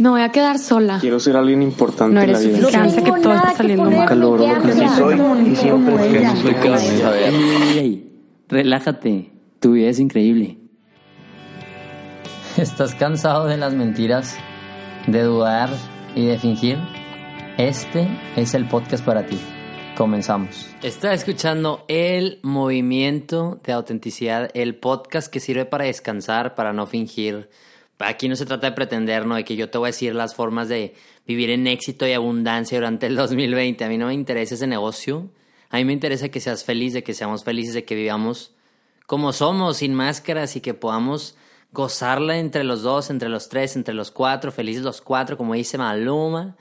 Me voy a quedar sola. Quiero ser alguien importante No en la eres vida. suficiente que todo está saliendo mal. Así soy y siempre soy relájate, tu vida es increíble. ¿Estás cansado de las mentiras, de dudar y de fingir? Este es el podcast para ti. Comenzamos. Está escuchando el movimiento de autenticidad, el podcast que sirve para descansar, para no fingir. Aquí no se trata de pretender, ¿no? De que yo te voy a decir las formas de vivir en éxito y abundancia durante el 2020. A mí no me interesa ese negocio. A mí me interesa que seas feliz, de que seamos felices, de que vivamos como somos, sin máscaras y que podamos gozarla entre los dos, entre los tres, entre los cuatro, felices los cuatro, como dice Maluma.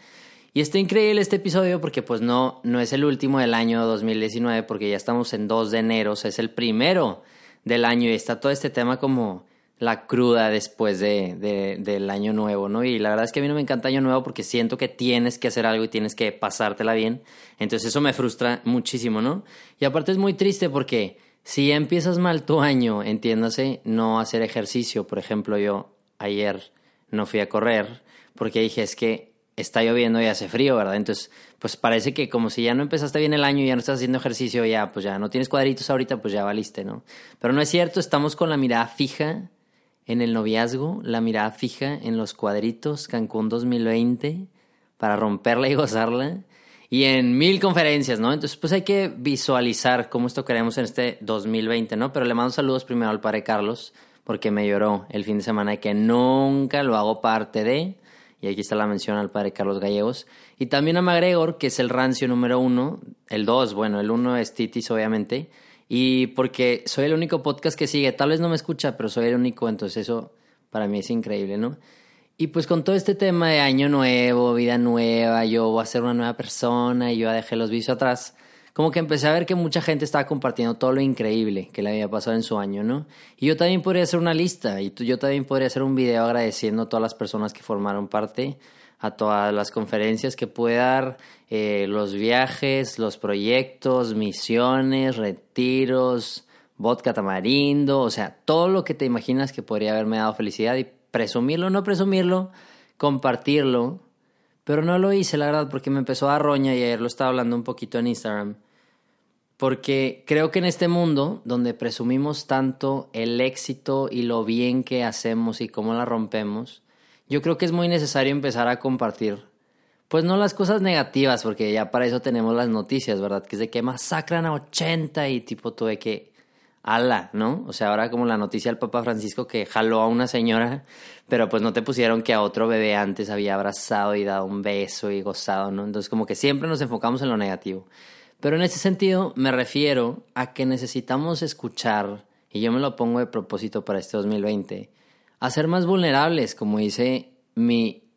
Y está increíble este episodio porque pues no, no es el último del año 2019 porque ya estamos en 2 de enero, o sea, es el primero del año y está todo este tema como la cruda después de, de- del año nuevo, ¿no? Y la verdad es que a mí no me encanta año nuevo porque siento que tienes que hacer algo y tienes que pasártela bien. Entonces eso me frustra muchísimo, ¿no? Y aparte es muy triste porque si empiezas mal tu año, entiéndase, no hacer ejercicio. Por ejemplo, yo ayer no fui a correr porque dije es que está lloviendo y hace frío, ¿verdad? Entonces, pues parece que como si ya no empezaste bien el año ya no estás haciendo ejercicio, ya, pues ya no tienes cuadritos ahorita, pues ya valiste, ¿no? Pero no es cierto, estamos con la mirada fija en el noviazgo, la mirada fija en los cuadritos Cancún 2020 para romperla y gozarla. Y en mil conferencias, ¿no? Entonces, pues hay que visualizar cómo esto queremos en este 2020, ¿no? Pero le mando saludos primero al padre Carlos, porque me lloró el fin de semana de que nunca lo hago parte de. Y aquí está la mención al padre Carlos Gallegos. Y también a McGregor, que es el rancio número uno. El dos, bueno, el uno es Titis, obviamente. Y porque soy el único podcast que sigue. Tal vez no me escucha, pero soy el único, entonces eso para mí es increíble, ¿no? Y pues con todo este tema de año nuevo, vida nueva, yo voy a ser una nueva persona y yo dejé los vicios atrás, como que empecé a ver que mucha gente estaba compartiendo todo lo increíble que le había pasado en su año, ¿no? Y yo también podría hacer una lista y yo también podría hacer un video agradeciendo a todas las personas que formaron parte, a todas las conferencias que pude dar, eh, los viajes, los proyectos, misiones, retiros, vodka tamarindo, o sea, todo lo que te imaginas que podría haberme dado felicidad y presumirlo, no presumirlo, compartirlo, pero no lo hice, la verdad, porque me empezó a dar roña y ayer lo estaba hablando un poquito en Instagram. Porque creo que en este mundo donde presumimos tanto el éxito y lo bien que hacemos y cómo la rompemos, yo creo que es muy necesario empezar a compartir. Pues no las cosas negativas, porque ya para eso tenemos las noticias, ¿verdad? Que es de que masacran a 80 y tipo tú de que ala, ¿no? O sea, ahora como la noticia del Papa Francisco que jaló a una señora, pero pues no te pusieron que a otro bebé antes había abrazado y dado un beso y gozado, ¿no? Entonces como que siempre nos enfocamos en lo negativo. Pero en ese sentido me refiero a que necesitamos escuchar, y yo me lo pongo de propósito para este 2020, a ser más vulnerables, como dice mi,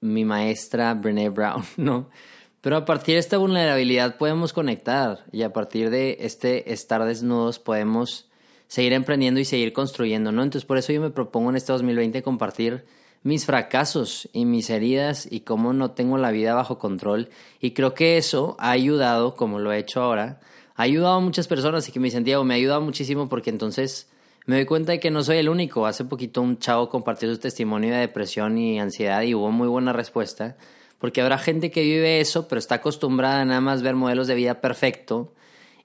mi maestra Brené Brown, ¿no? Pero a partir de esta vulnerabilidad podemos conectar y a partir de este estar desnudos podemos seguir emprendiendo y seguir construyendo, ¿no? Entonces por eso yo me propongo en este 2020 compartir mis fracasos y mis heridas y cómo no tengo la vida bajo control y creo que eso ha ayudado, como lo he hecho ahora, ha ayudado a muchas personas y que me dicen, Diego, me ha ayudado muchísimo porque entonces me doy cuenta de que no soy el único. Hace poquito un chavo compartió su testimonio de depresión y ansiedad y hubo muy buena respuesta. Porque habrá gente que vive eso, pero está acostumbrada a nada más ver modelos de vida perfecto.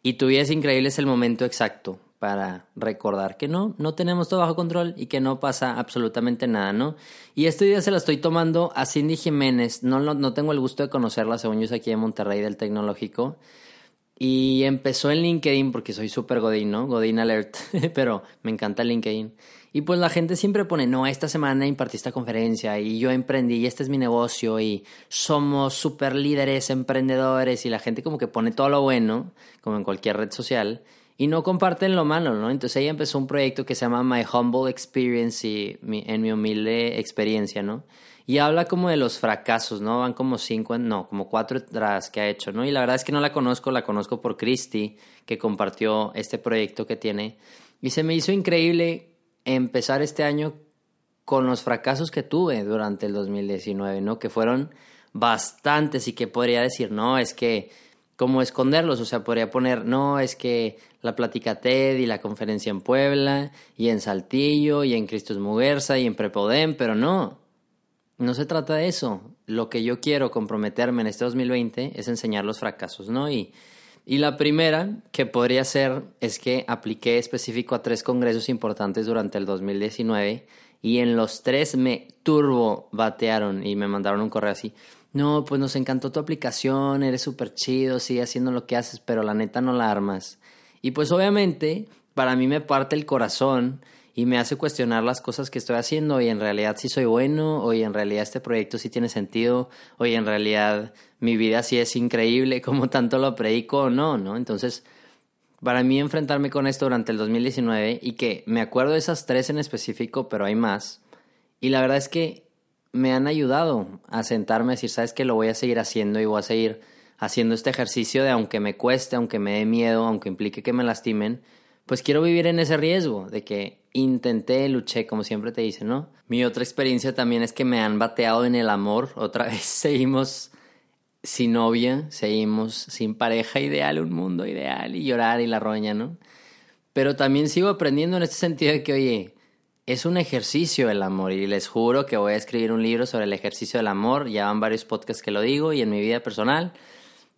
Y tu vida es increíble, es el momento exacto para recordar que no, no tenemos todo bajo control y que no pasa absolutamente nada, ¿no? Y este día se la estoy tomando a Cindy Jiménez. No, no, no tengo el gusto de conocerla, según yo es aquí en Monterrey del Tecnológico. Y empezó en LinkedIn porque soy súper Godín, ¿no? Godín Alert, pero me encanta LinkedIn. Y pues la gente siempre pone, no, esta semana impartí esta conferencia y yo emprendí y este es mi negocio y somos súper líderes, emprendedores y la gente como que pone todo lo bueno, como en cualquier red social, y no comparten lo malo, ¿no? Entonces ella empezó un proyecto que se llama My Humble Experience y mi- en mi humilde experiencia, ¿no? Y habla como de los fracasos, ¿no? Van como cinco, no, como cuatro tras que ha hecho, ¿no? Y la verdad es que no la conozco, la conozco por Christy, que compartió este proyecto que tiene. Y se me hizo increíble empezar este año con los fracasos que tuve durante el 2019, ¿no? Que fueron bastantes y que podría decir, no, es que, ¿cómo esconderlos? O sea, podría poner, no, es que la plática TED y la conferencia en Puebla y en Saltillo y en Cristos Muguerza y en Prepodem, pero no. no se trata de eso. Lo que yo quiero comprometerme en este 2020 es enseñar los fracasos, ¿no? Y, y la primera que podría ser es que apliqué específico a tres congresos importantes durante el 2019 y en los tres me turbo batearon y me mandaron un correo así. No, pues nos encantó tu aplicación, eres súper chido, sigue haciendo lo que haces, pero la neta no la armas. Y pues obviamente para mí me parte el corazón y me hace cuestionar las cosas que estoy haciendo y en realidad sí soy bueno, o en realidad este proyecto sí tiene sentido, o en realidad mi vida sí es increíble, como tanto lo predico o no, ¿no? Entonces, para mí enfrentarme con esto durante el 2019 y que me acuerdo de esas tres en específico, pero hay más, y la verdad es que me han ayudado a sentarme a decir, sabes que lo voy a seguir haciendo y voy a seguir haciendo este ejercicio de aunque me cueste, aunque me dé miedo, aunque implique que me lastimen, pues quiero vivir en ese riesgo de que intenté, luché, como siempre te dice, ¿no? Mi otra experiencia también es que me han bateado en el amor. Otra vez seguimos sin novia, seguimos sin pareja ideal, un mundo ideal y llorar y la roña, ¿no? Pero también sigo aprendiendo en este sentido de que, oye, es un ejercicio el amor y les juro que voy a escribir un libro sobre el ejercicio del amor. Ya van varios podcasts que lo digo y en mi vida personal.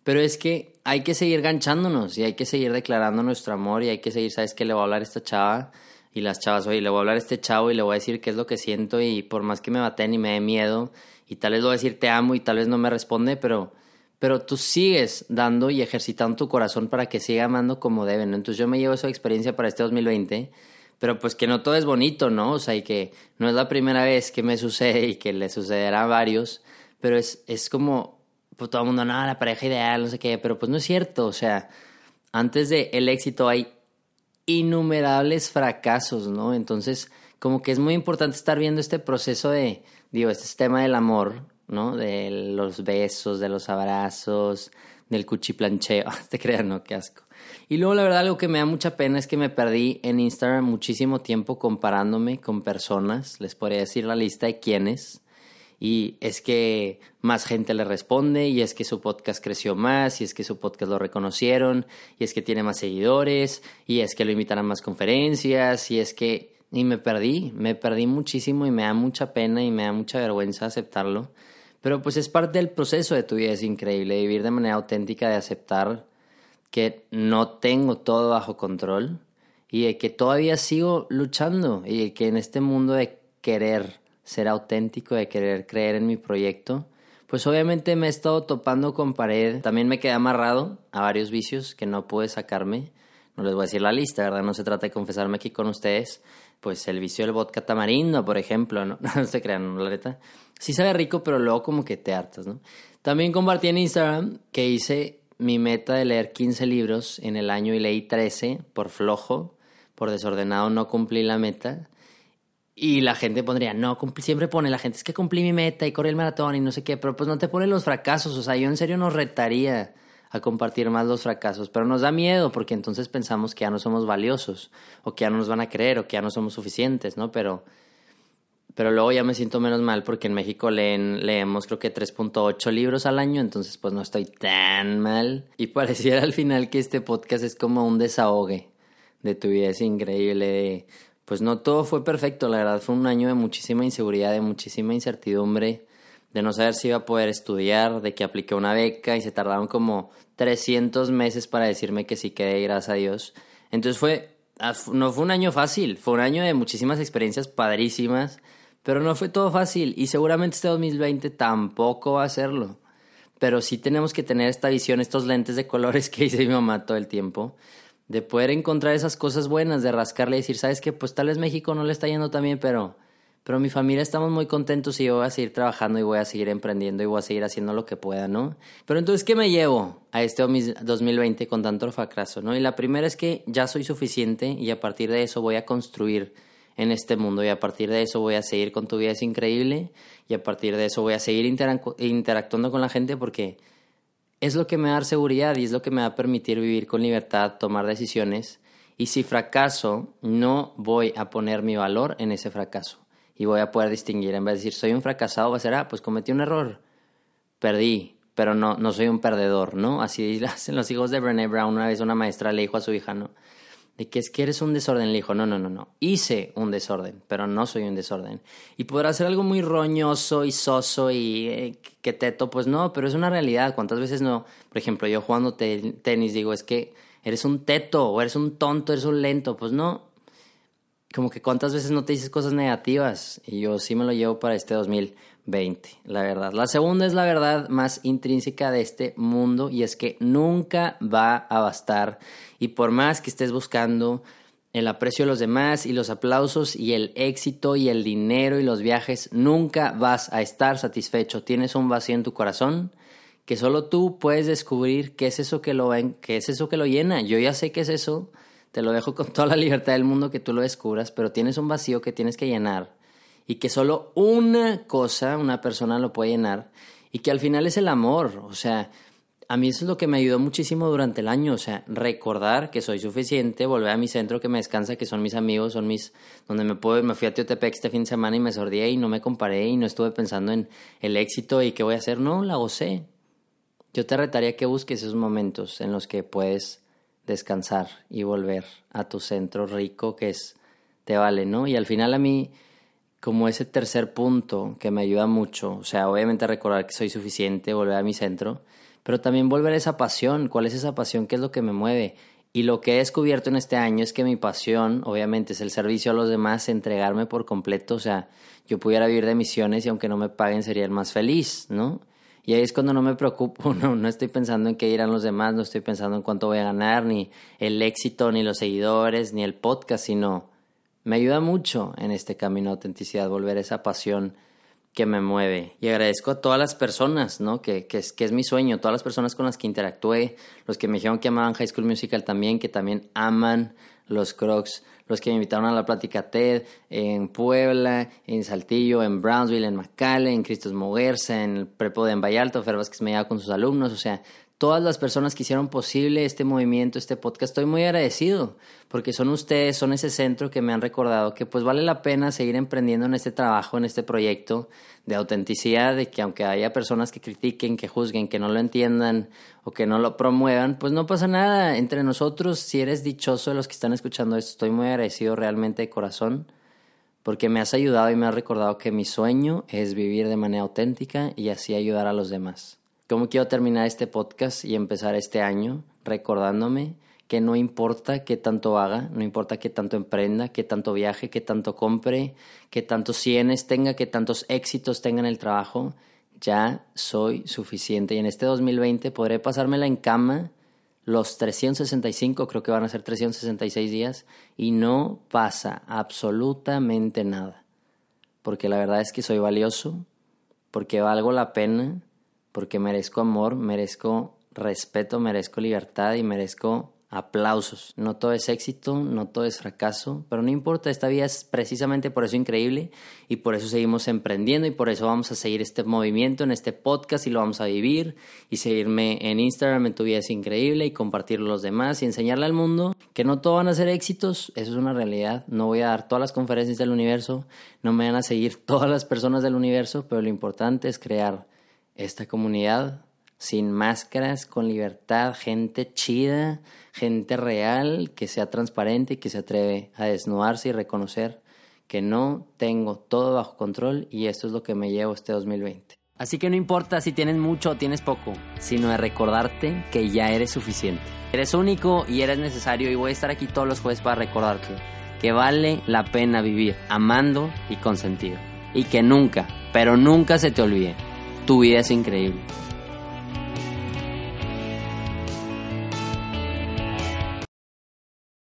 Pero es que hay que seguir ganchándonos y hay que seguir declarando nuestro amor y hay que seguir, ¿sabes qué? Le voy a hablar a esta chava y las chavas, oye, le voy a hablar a este chavo y le voy a decir qué es lo que siento y por más que me baten y me dé miedo y tal vez le voy a decir te amo y tal vez no me responde, pero, pero tú sigues dando y ejercitando tu corazón para que siga amando como deben. Entonces yo me llevo esa experiencia para este 2020, pero pues que no todo es bonito, ¿no? O sea, y que no es la primera vez que me sucede y que le sucederá a varios, pero es, es como pues todo el mundo, no, la pareja ideal, no sé qué, pero pues no es cierto, o sea, antes de el éxito hay innumerables fracasos, ¿no? Entonces, como que es muy importante estar viendo este proceso de, digo, este tema del amor, ¿no? De los besos, de los abrazos, del cuchiplancheo, te crean, no, qué asco. Y luego la verdad algo que me da mucha pena es que me perdí en Instagram muchísimo tiempo comparándome con personas, les podría decir la lista de quiénes, y es que más gente le responde y es que su podcast creció más y es que su podcast lo reconocieron y es que tiene más seguidores y es que lo invitan a más conferencias y es que y me perdí, me perdí muchísimo y me da mucha pena y me da mucha vergüenza aceptarlo, pero pues es parte del proceso de tu vida, es increíble vivir de manera auténtica, de aceptar que no tengo todo bajo control y de que todavía sigo luchando y de que en este mundo de querer ser auténtico, de querer creer en mi proyecto, pues obviamente me he estado topando con pared. También me quedé amarrado a varios vicios que no pude sacarme. No les voy a decir la lista, ¿verdad? No se trata de confesarme aquí con ustedes. Pues el vicio del vodka tamarindo, por ejemplo, ¿no? Se crean, la neta. Sí sabe rico, pero luego como que te hartas, ¿no? También compartí en Instagram que hice mi meta de leer 15 libros en el año y leí 13 por flojo, por desordenado no cumplí la meta. Y la gente pondría, no, siempre pone la gente, es que cumplí mi meta y corrí el maratón y no sé qué, pero pues no te ponen los fracasos, o sea, yo en serio nos retaría a compartir más los fracasos, pero nos da miedo porque entonces pensamos que ya no somos valiosos, o que ya no nos van a creer, o que ya no somos suficientes, ¿no? Pero, pero luego ya me siento menos mal porque en México leen, leemos creo que 3.8 libros al año, entonces pues no estoy tan mal. Y pareciera al final que este podcast es como un desahogue de tu vida, es increíble pues no todo fue perfecto, la verdad fue un año de muchísima inseguridad, de muchísima incertidumbre, de no saber si iba a poder estudiar, de que apliqué una beca y se tardaron como 300 meses para decirme que sí quedé, gracias a Dios. Entonces fue, ah, no fue un año fácil, fue un año de muchísimas experiencias padrísimas, pero no fue todo fácil y seguramente este 2020 tampoco va a serlo. Pero sí tenemos que tener esta visión, estos lentes de colores que dice mi mamá todo el tiempo de poder encontrar esas cosas buenas, de rascarle y decir, sabes que pues tal vez México no le está yendo tan bien, pero, pero mi familia estamos muy contentos y yo voy a seguir trabajando y voy a seguir emprendiendo y voy a seguir haciendo lo que pueda, ¿no? Pero entonces, ¿qué me llevo a este 2020 con tanto fracaso, ¿no? Y la primera es que ya soy suficiente y a partir de eso voy a construir en este mundo y a partir de eso voy a seguir con tu vida es increíble y a partir de eso voy a seguir interactuando con la gente porque es lo que me da seguridad y es lo que me va a permitir vivir con libertad, tomar decisiones. Y si fracaso, no voy a poner mi valor en ese fracaso. Y voy a poder distinguir. En vez de decir, soy un fracasado, va a ser, ah, pues cometí un error. Perdí, pero no, no soy un perdedor, ¿no? Así hacen los hijos de Brené Brown. Una vez una maestra le dijo a su hija, ¿no? de que es que eres un desorden. Le dijo, no, no, no, no. Hice un desorden, pero no soy un desorden. Y podrá ser algo muy roñoso y soso y eh, que teto, pues no, pero es una realidad. ¿Cuántas veces no? Por ejemplo, yo jugando tenis digo, es que eres un teto o eres un tonto, eres un lento. Pues no. Como que cuántas veces no te dices cosas negativas. Y yo sí me lo llevo para este 2020, la verdad. La segunda es la verdad más intrínseca de este mundo y es que nunca va a bastar y por más que estés buscando el aprecio de los demás y los aplausos y el éxito y el dinero y los viajes, nunca vas a estar satisfecho. Tienes un vacío en tu corazón que solo tú puedes descubrir qué es eso que lo qué es eso que lo llena. Yo ya sé qué es eso, te lo dejo con toda la libertad del mundo que tú lo descubras, pero tienes un vacío que tienes que llenar y que solo una cosa, una persona lo puede llenar y que al final es el amor, o sea, a mí eso es lo que me ayudó muchísimo durante el año, o sea, recordar que soy suficiente, volver a mi centro que me descansa, que son mis amigos, son mis, donde me puedo, me fui a Teotepec este fin de semana y me sordié y no me comparé y no estuve pensando en el éxito y qué voy a hacer, no, la gocé. Yo te retaría que busques esos momentos en los que puedes descansar y volver a tu centro rico que es, te vale, ¿no? Y al final a mí, como ese tercer punto que me ayuda mucho, o sea, obviamente recordar que soy suficiente, volver a mi centro, pero también volver a esa pasión. ¿Cuál es esa pasión? ¿Qué es lo que me mueve? Y lo que he descubierto en este año es que mi pasión, obviamente, es el servicio a los demás, entregarme por completo. O sea, yo pudiera vivir de misiones y aunque no me paguen sería el más feliz, ¿no? Y ahí es cuando no me preocupo, no, no estoy pensando en qué irán los demás, no estoy pensando en cuánto voy a ganar, ni el éxito, ni los seguidores, ni el podcast, sino me ayuda mucho en este camino de autenticidad, volver a esa pasión que me mueve. Y agradezco a todas las personas, ¿no? Que, que, es, que es mi sueño, todas las personas con las que interactué, los que me dijeron que amaban High School Musical también, que también aman los Crocs, los que me invitaron a la plática TED en Puebla, en Saltillo, en Brownsville, en McAllen, en Cristos Moguerza, en el Prepo de Envayalto, Fer que me lleva con sus alumnos, o sea, todas las personas que hicieron posible este movimiento, este podcast. Estoy muy agradecido porque son ustedes, son ese centro que me han recordado que pues vale la pena seguir emprendiendo en este trabajo, en este proyecto de autenticidad, de que aunque haya personas que critiquen, que juzguen, que no lo entiendan o que no lo promuevan, pues no pasa nada. Entre nosotros, si eres dichoso de los que están escuchando esto, estoy muy agradecido realmente de corazón porque me has ayudado y me has recordado que mi sueño es vivir de manera auténtica y así ayudar a los demás. ¿Cómo quiero terminar este podcast y empezar este año recordándome que no importa qué tanto haga, no importa qué tanto emprenda, qué tanto viaje, qué tanto compre, qué tantos cienes tenga, qué tantos éxitos tenga en el trabajo, ya soy suficiente. Y en este 2020 podré pasármela en cama los 365, creo que van a ser 366 días, y no pasa absolutamente nada. Porque la verdad es que soy valioso, porque valgo la pena, porque merezco amor, merezco respeto, merezco libertad y merezco aplausos. No todo es éxito, no todo es fracaso, pero no importa, esta vida es precisamente por eso increíble y por eso seguimos emprendiendo y por eso vamos a seguir este movimiento en este podcast y lo vamos a vivir y seguirme en Instagram en tu vida es increíble y compartirlo a los demás y enseñarle al mundo que no todo van a ser éxitos, eso es una realidad, no voy a dar todas las conferencias del universo, no me van a seguir todas las personas del universo, pero lo importante es crear esta comunidad sin máscaras, con libertad, gente chida, gente real, que sea transparente y que se atreve a desnudarse y reconocer que no tengo todo bajo control y esto es lo que me llevo este 2020. Así que no importa si tienes mucho o tienes poco, sino de recordarte que ya eres suficiente. Eres único y eres necesario y voy a estar aquí todos los jueves para recordarte que vale la pena vivir amando y con sentido. Y que nunca, pero nunca se te olvide tu vida es increíble.